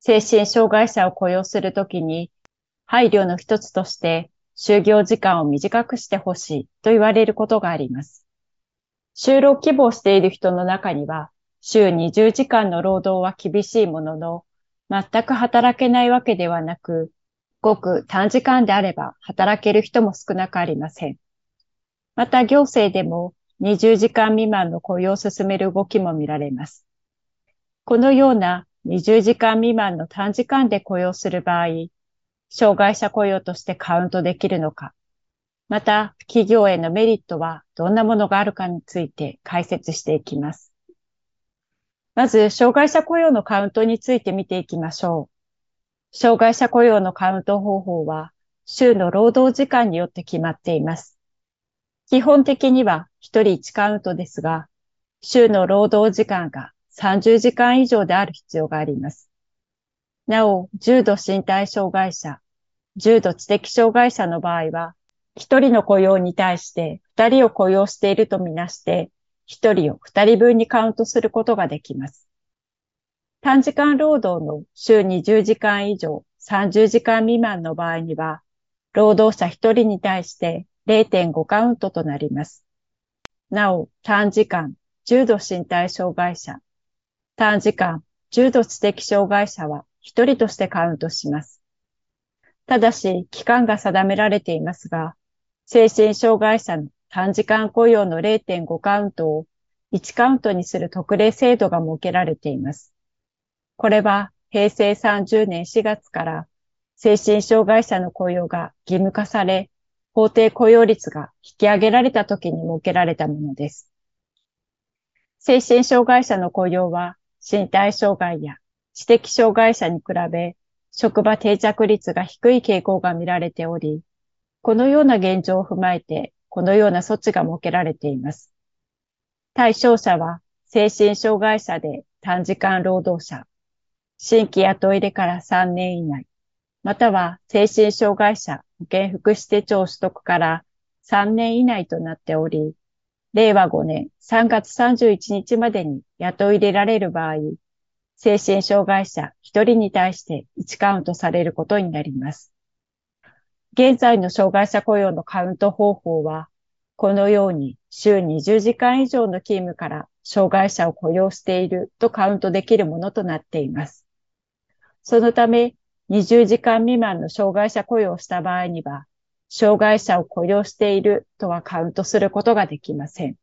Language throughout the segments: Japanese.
精神障害者を雇用するときに、配慮の一つとして、就業時間を短くしてほしいと言われることがあります。就労希望している人の中には、週20時間の労働は厳しいものの、全く働けないわけではなく、ごく短時間であれば働ける人も少なくありません。また行政でも20時間未満の雇用を進める動きも見られます。このような20時間未満の短時間で雇用する場合、障害者雇用としてカウントできるのか、また企業へのメリットはどんなものがあるかについて解説していきます。まず、障害者雇用のカウントについて見ていきましょう。障害者雇用のカウント方法は、週の労働時間によって決まっています。基本的には1人1カウントですが、週の労働時間が30時間以上である必要があります。なお、重度身体障害者、重度知的障害者の場合は、一人の雇用に対して二人を雇用しているとみなして、一人を二人分にカウントすることができます。短時間労働の週20時間以上30時間未満の場合には、労働者一人に対して0.5カウントとなります。なお、短時間、重度身体障害者、短時間、重度知的障害者は一人としてカウントします。ただし、期間が定められていますが、精神障害者の短時間雇用の0.5カウントを1カウントにする特例制度が設けられています。これは平成30年4月から精神障害者の雇用が義務化され、法定雇用率が引き上げられた時に設けられたものです。精神障害者の雇用は身体障害や知的障害者に比べ、職場定着率が低い傾向が見られており、このような現状を踏まえて、このような措置が設けられています。対象者は、精神障害者で短時間労働者、新規雇い入れから3年以内、または精神障害者保健福祉手帳取得から3年以内となっており、令和5年3月31日までに雇い入れられる場合、精神障害者1人に対して1カウントされることになります。現在の障害者雇用のカウント方法は、このように週20時間以上の勤務から障害者を雇用しているとカウントできるものとなっています。そのため、20時間未満の障害者雇用をした場合には、障害者を雇用しているとはカウントすることができません。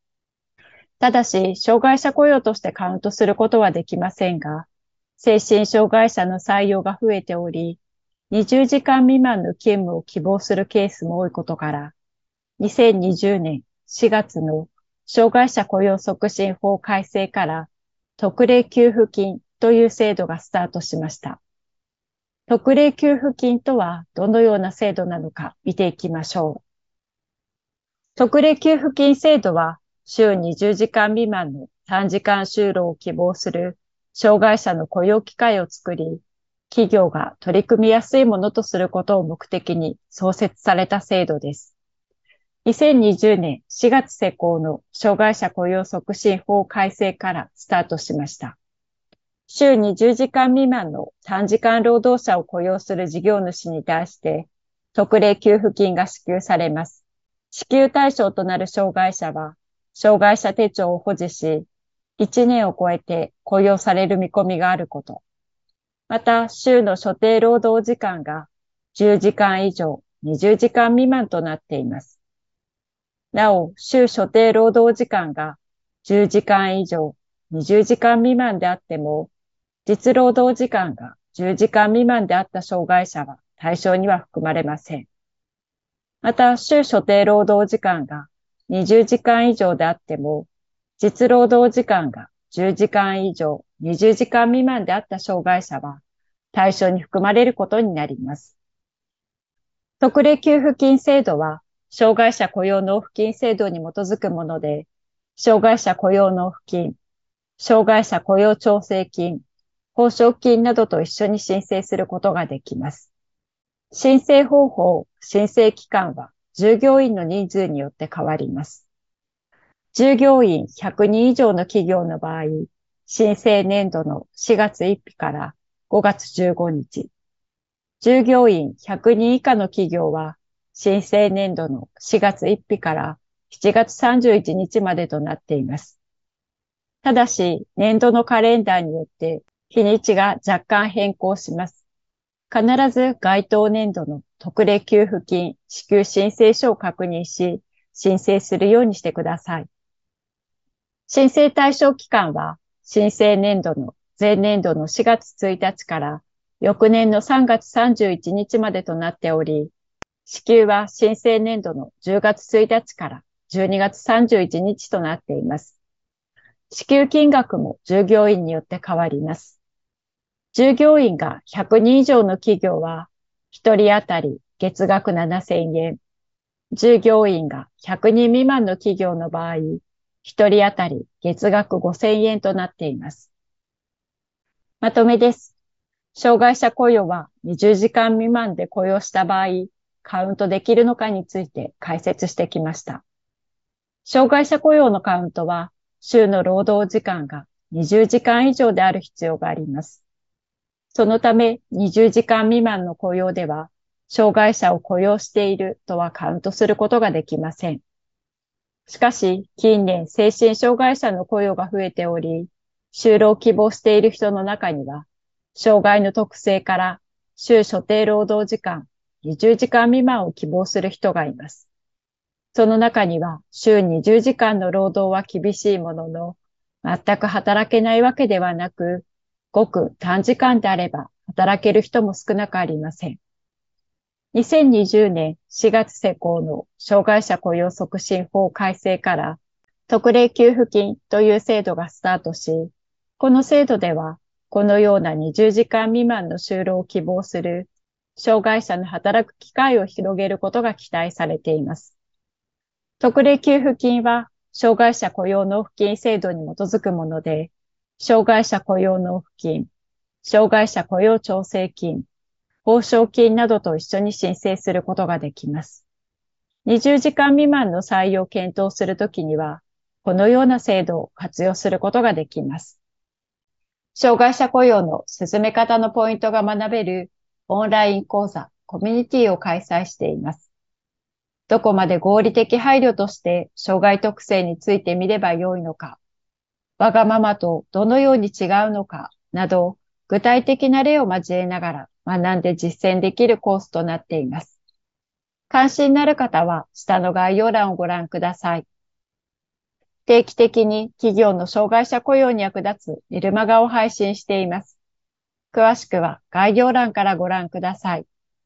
ただし、障害者雇用としてカウントすることはできませんが、精神障害者の採用が増えており、20時間未満の勤務を希望するケースも多いことから、2020年4月の障害者雇用促進法改正から特例給付金という制度がスタートしました。特例給付金とはどのような制度なのか見ていきましょう。特例給付金制度は週20時間未満の短時間就労を希望する障害者の雇用機会を作り、企業が取り組みやすいものとすることを目的に創設された制度です。2020年4月施行の障害者雇用促進法改正からスタートしました。週20時間未満の短時間労働者を雇用する事業主に対して、特例給付金が支給されます。支給対象となる障害者は、障害者手帳を保持し、1年を超えて雇用される見込みがあること。また、週の所定労働時間が10時間以上、20時間未満となっています。なお、週所定労働時間が10時間以上、20時間未満であっても、実労働時間が10時間未満であった障害者は対象には含まれません。また、週所定労働時間が20時間以上であっても、実労働時間が10時間以上、20時間未満であった障害者は対象に含まれることになります。特例給付金制度は、障害者雇用納付金制度に基づくもので、障害者雇用納付金、障害者雇用調整金、報奨金などと一緒に申請することができます。申請方法、申請期間は従業員の人数によって変わります。従業員100人以上の企業の場合、申請年度の4月1日から5月15日。従業員100人以下の企業は、申請年度の4月1日から7月31日までとなっています。ただし、年度のカレンダーによって日にちが若干変更します。必ず該当年度の特例給付金支給申請書を確認し、申請するようにしてください。申請対象期間は、申請年度の前年度の4月1日から翌年の3月31日までとなっており、支給は申請年度の10月1日から12月31日となっています。支給金額も従業員によって変わります。従業員が100人以上の企業は、1人当たり月額7000円。従業員が100人未満の企業の場合、1人当たり月額5000円となっています。まとめです。障害者雇用は20時間未満で雇用した場合、カウントできるのかについて解説してきました。障害者雇用のカウントは、週の労働時間が20時間以上である必要があります。そのため、20時間未満の雇用では、障害者を雇用しているとはカウントすることができません。しかし、近年、精神障害者の雇用が増えており、就労希望している人の中には、障害の特性から週所定労働時間20時間未満を希望する人がいます。その中には、週20時間の労働は厳しいものの、全く働けないわけではなく、ごく短時間であれば働ける人も少なくありません。2020年4月施行の障害者雇用促進法改正から特例給付金という制度がスタートし、この制度ではこのような20時間未満の就労を希望する障害者の働く機会を広げることが期待されています。特例給付金は障害者雇用納付金制度に基づくもので、障害者雇用納付金、障害者雇用調整金、報奨金などと一緒に申請することができます。20時間未満の採用を検討するときには、このような制度を活用することができます。障害者雇用の進め方のポイントが学べるオンライン講座、コミュニティを開催しています。どこまで合理的配慮として障害特性についてみればよいのか、わがままとどのように違うのかなど、具体的な例を交えながら学んで実践できるコースとなっています。関心のある方は下の概要欄をご覧ください。定期的に企業の障害者雇用に役立つメルマガを配信しています。詳しくは概要欄からご覧ください。